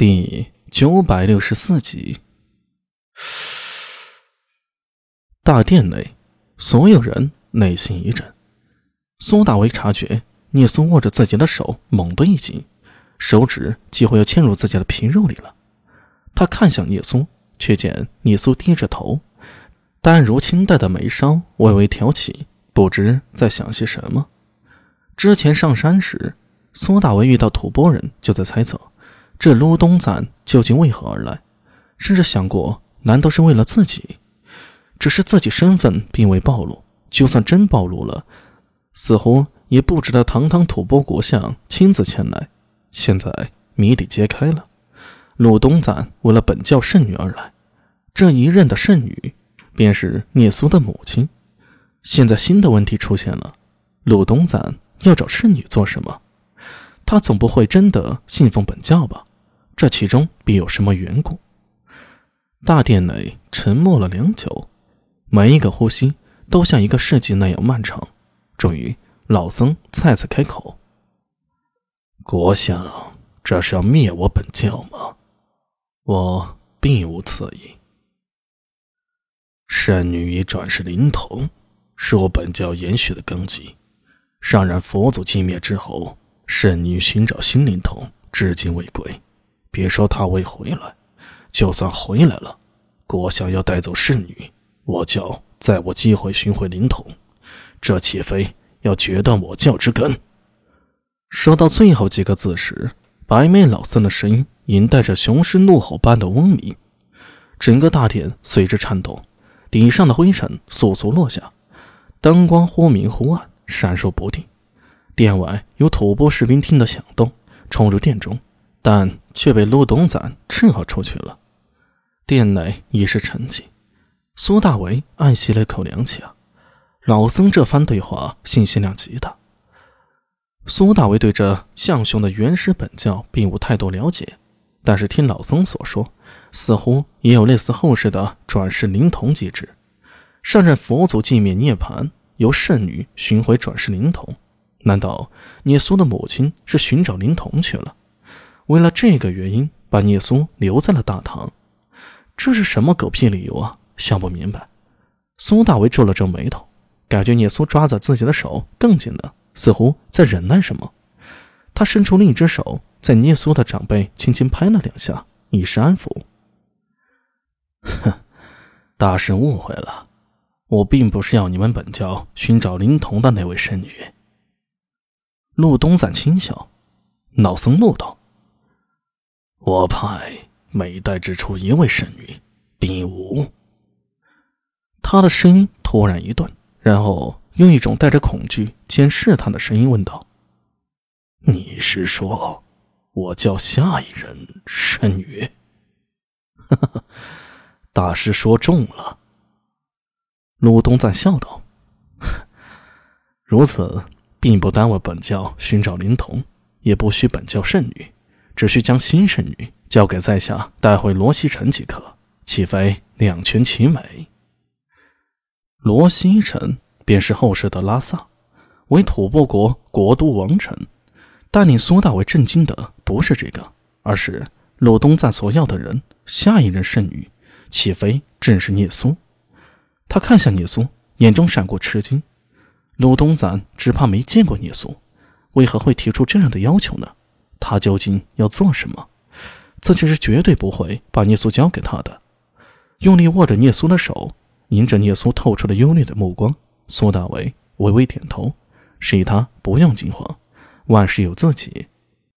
第九百六十四集。大殿内，所有人内心一震。苏大为察觉聂苏握着自己的手，猛地一紧，手指几乎要嵌入自己的皮肉里了。他看向聂苏，却见聂苏低着头，淡如清黛的眉梢微微挑起，不知在想些什么。之前上山时，苏大为遇到吐蕃人，就在猜测。这卢东赞究竟为何而来？甚至想过，难道是为了自己？只是自己身份并未暴露，就算真暴露了，似乎也不值得堂堂吐蕃国相亲自前来。现在谜底揭开了，卢东赞为了本教圣女而来，这一任的圣女便是聂苏的母亲。现在新的问题出现了：鲁东赞要找圣女做什么？他总不会真的信奉本教吧？这其中必有什么缘故？大殿内沉默了良久，每一个呼吸都像一个世纪那样漫长。终于，老僧再次开口：“国相，这是要灭我本教吗？”“我并无此意。”“圣女已转世灵童，是我本教延续的根基。上然佛祖寂灭之后，圣女寻找新灵童，至今未归。”别说他未回来，就算回来了，国相要带走侍女，我教再无机会寻回灵童，这岂非要决断我教之根？说到最后几个字时，白眉老僧的声音隐带着雄狮怒吼般的嗡鸣，整个大殿随之颤动，顶上的灰尘簌簌落下，灯光忽明忽暗，闪烁不定。殿外有吐蕃士兵听得响动，冲入殿中。但却被陆东赞斥喝出去了。殿内已是沉寂。苏大为暗吸了一口凉气啊！老僧这番对话信息量极大。苏大为对这象雄的原始本教并无太多了解，但是听老僧所说，似乎也有类似后世的转世灵童机制。上任佛祖寂灭涅槃，由圣女寻回转世灵童。难道聂苏的母亲是寻找灵童去了？为了这个原因，把聂苏留在了大唐，这是什么狗屁理由啊？想不明白。苏大为皱了皱眉头，感觉聂苏抓着自己的手更紧了，似乎在忍耐什么。他伸出另一只手，在聂苏的掌背轻轻拍了两下，以示安抚。哼，大师误会了，我并不是要你们本教寻找灵童的那位圣女。陆东赞轻笑，老僧怒道。我派每代只出一位圣女，并无。他的声音突然一顿，然后用一种带着恐惧兼试探的声音问道：“你是说，我叫下一任圣女？”哈哈，大师说中了。陆东赞笑道：“ 如此，并不耽误本教寻找灵童，也不需本教圣女。”只需将新圣女交给在下带回罗西城即可，岂非两全其美？罗西城便是后世的拉萨，为吐蕃国国都王城。但令苏大为震惊的不是这个，而是鲁东赞所要的人，下一任圣女，岂非正是聂苏？他看向聂苏，眼中闪过吃惊。鲁东赞只怕没见过聂苏，为何会提出这样的要求呢？他究竟要做什么？自己是绝对不会把聂苏交给他的。用力握着聂苏的手，迎着聂苏透出的忧虑的目光，苏大为微微点头，示意他不用惊慌，万事有自己。